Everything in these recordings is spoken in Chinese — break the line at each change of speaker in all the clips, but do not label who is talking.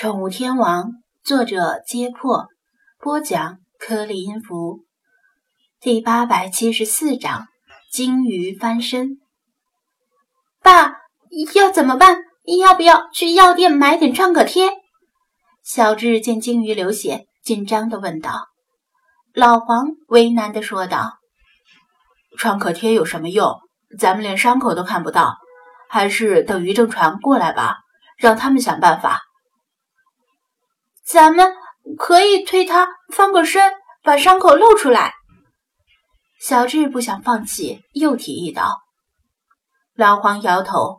宠物天王，作者：揭破，播讲：颗粒音符，第八百七十四章：鲸鱼翻身。
爸，要怎么办？要不要去药店买点创可贴？
小智见鲸鱼流血，紧张地问道。老黄为难地说道：“
创可贴有什么用？咱们连伤口都看不到，还是等渔政船过来吧，让他们想办法。”
咱们可以推他翻个身，把伤口露出来。
小智不想放弃，又提议道。老黄摇头：“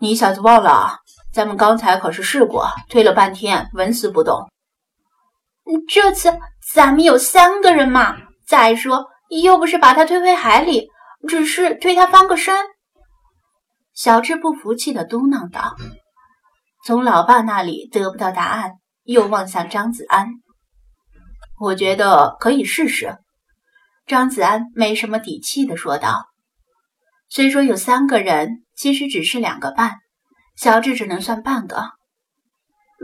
你小子忘了，咱们刚才可是试过，推了半天纹丝不动。
这次咱们有三个人嘛，再说又不是把他推回海里，只是推他翻个身。”
小智不服气的嘟囔道。从老爸那里得不到答案，又望向张子安。
我觉得可以试试。
张子安没什么底气的说道：“虽说有三个人，其实只是两个半，小智只能算半个。”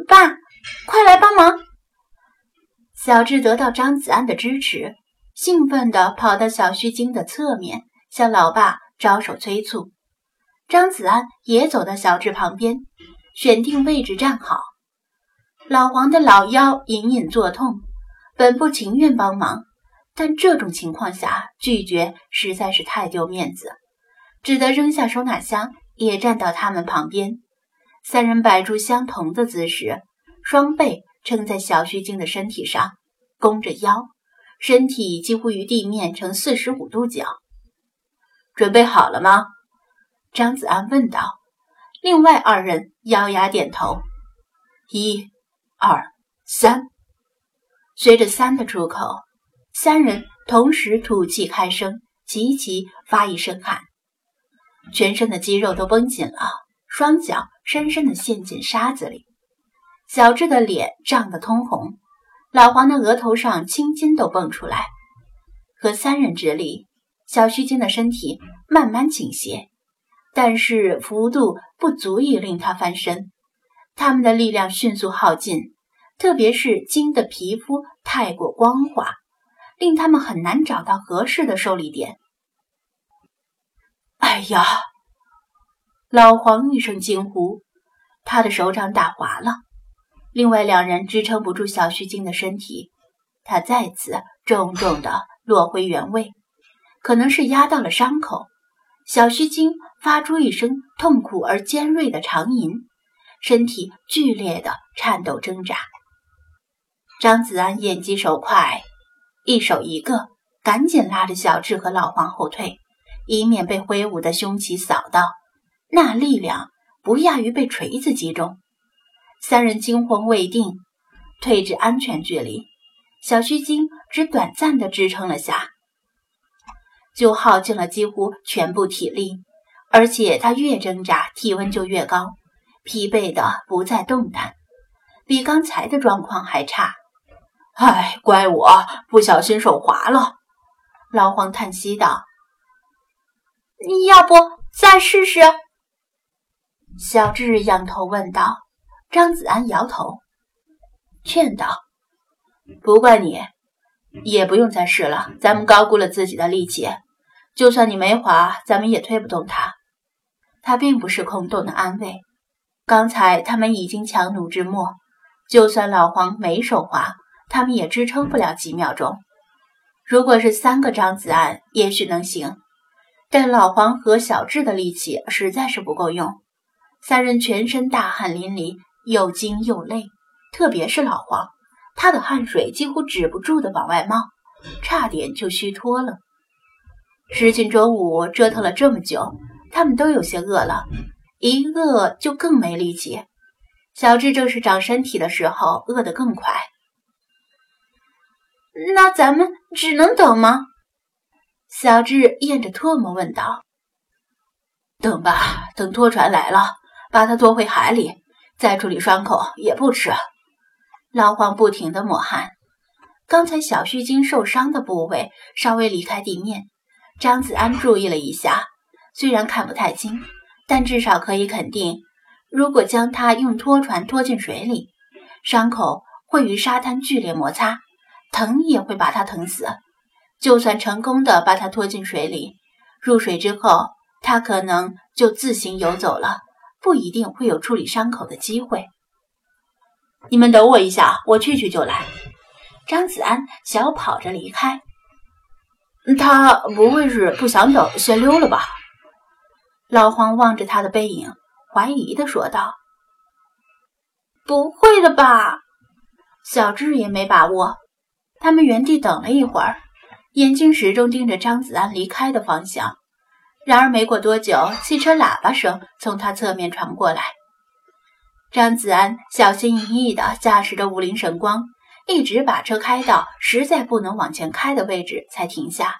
爸，快来帮忙！
小智得到张子安的支持，兴奋地跑到小须鲸的侧面，向老爸招手催促。张子安也走到小智旁边。选定位置站好，老黄的老腰隐隐作痛，本不情愿帮忙，但这种情况下拒绝实在是太丢面子，只得扔下收纳箱，也站到他们旁边。三人摆出相同的姿势，双背撑在小须鲸的身体上，弓着腰，身体几乎与地面成四十五度角。
准备好了吗？
张子安问道。另外二人咬牙点头，
一、二、三。
随着“三”的出口，三人同时吐气开声，齐齐发一声喊，全身的肌肉都绷紧了，双脚深深的陷进沙子里。小智的脸涨得通红，老黄的额头上青筋都蹦出来。和三人之力，小须鲸的身体慢慢倾斜。但是幅度不足以令他翻身，他们的力量迅速耗尽，特别是鲸的皮肤太过光滑，令他们很难找到合适的受力点。
哎呀！
老黄一声惊呼，他的手掌打滑了。另外两人支撑不住小须鲸的身体，他再次重重的落回原位，可能是压到了伤口。小须鲸发出一声痛苦而尖锐的长吟，身体剧烈的颤抖挣扎。张子安眼疾手快，一手一个，赶紧拉着小智和老黄后退，以免被挥舞的凶器扫到。那力量不亚于被锤子击中。三人惊魂未定，退至安全距离。小须鲸只短暂的支撑了下。就耗尽了几乎全部体力，而且他越挣扎，体温就越高，疲惫的不再动弹，比刚才的状况还差。
唉，怪我不小心手滑了。
老黄叹息道：“
你要不再试试？”
小智仰头问道。张子安摇头，劝道：“
不怪你，也不用再试了。咱们高估了自己的力气。”就算你没滑，咱们也推不动它。
他并不是空洞的安慰。刚才他们已经强弩之末，就算老黄没手滑，他们也支撑不了几秒钟。如果是三个张子安，也许能行，但老黄和小智的力气实在是不够用。三人全身大汗淋漓，又惊又累，特别是老黄，他的汗水几乎止不住的往外冒，差点就虚脱了。时近中午，折腾了这么久，他们都有些饿了，一饿就更没力气。小智正是长身体的时候，饿得更快。
那咱们只能等吗？
小智咽着唾沫问道。
等吧，等拖船来了，把他拖回海里，再处理伤口也不迟。
老黄不停地抹汗，刚才小须鲸受伤的部位稍微离开地面。张子安注意了一下，虽然看不太清，但至少可以肯定，如果将它用拖船拖进水里，伤口会与沙滩剧烈摩擦，疼也会把它疼死。就算成功的把它拖进水里，入水之后，它可能就自行游走了，不一定会有处理伤口的机会。
你们等我一下，我去去就来。
张子安小跑着离开。
他不会是不想等，先溜了吧？
老黄望着他的背影，怀疑的说道：“
不会的吧？”
小智也没把握。他们原地等了一会儿，眼睛始终盯着张子安离开的方向。然而没过多久，汽车喇叭声从他侧面传过来。张子安小心翼翼地驾驶着五菱神光。一直把车开到实在不能往前开的位置才停下。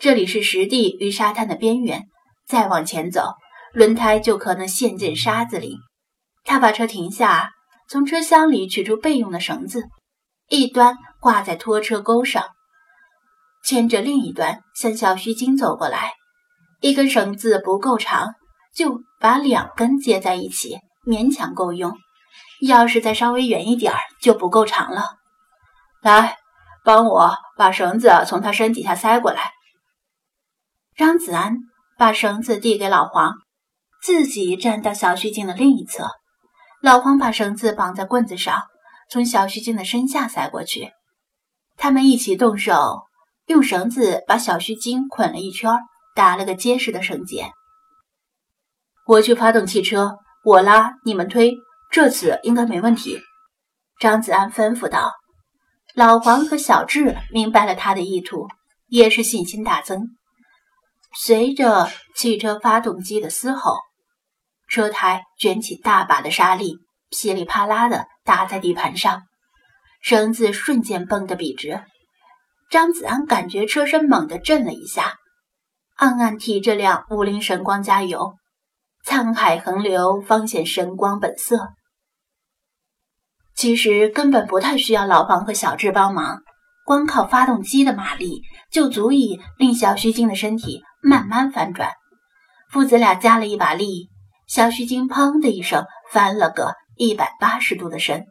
这里是实地与沙滩的边缘，再往前走，轮胎就可能陷进沙子里。他把车停下，从车厢里取出备用的绳子，一端挂在拖车钩上，牵着另一端向小须鲸走过来。一根绳子不够长，就把两根接在一起，勉强够用。要是再稍微远一点儿，就不够长了。
来，帮我把绳子从他身底下塞过来。
张子安把绳子递给老黄，自己站到小须鲸的另一侧。老黄把绳子绑在棍子上，从小须鲸的身下塞过去。他们一起动手，用绳子把小须鲸捆了一圈，打了个结实的绳结。
我去发动汽车，我拉，你们推，这次应该没问题。
张子安吩咐道。老黄和小智明白了他的意图，也是信心大增。随着汽车发动机的嘶吼，车胎卷起大把的沙粒，噼里啪啦的打在地盘上，绳子瞬间绷得笔直。张子安感觉车身猛地震了一下，暗暗替这辆五菱神光加油。沧海横流，方显神光本色。其实根本不太需要老黄和小智帮忙，光靠发动机的马力就足以令小须鲸的身体慢慢翻转。父子俩加了一把力，小须鲸砰的一声翻了个一百八十度的身。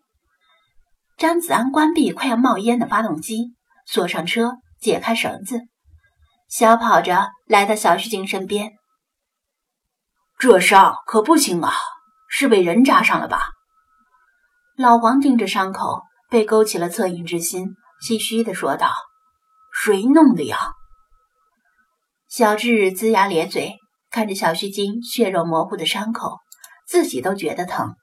张子安关闭快要冒烟的发动机，锁上车，解开绳子，小跑着来到小须鲸身边。
这伤可不轻啊，是被人扎上了吧？
老黄盯着伤口，被勾起了恻隐之心，唏嘘地说道：“
谁弄的呀？”
小智龇牙咧嘴，看着小须鲸血肉模糊的伤口，自己都觉得疼。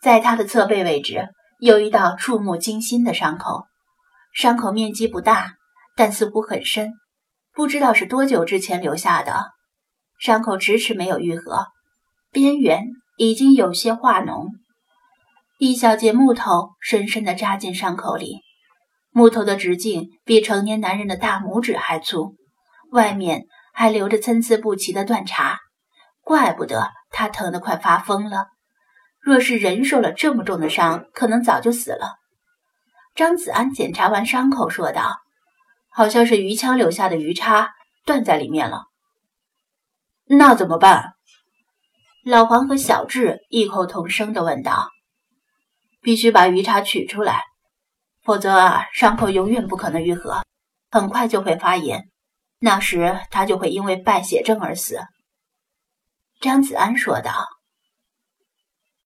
在他的侧背位置有一道触目惊心的伤口，伤口面积不大，但似乎很深，不知道是多久之前留下的。伤口迟迟没有愈合，边缘已经有些化脓。一小截木头深深地扎进伤口里，木头的直径比成年男人的大拇指还粗，外面还留着参差不齐的断茬，怪不得他疼得快发疯了。若是人受了这么重的伤，可能早就死了。张子安检查完伤口，说道：“
好像是鱼枪留下的鱼叉断在里面了。那怎么办？”
老黄和小智异口同声地问道。
必须把鱼叉取出来，否则啊，伤口永远不可能愈合，很快就会发炎，那时他就会因为败血症而死。”
张子安说道。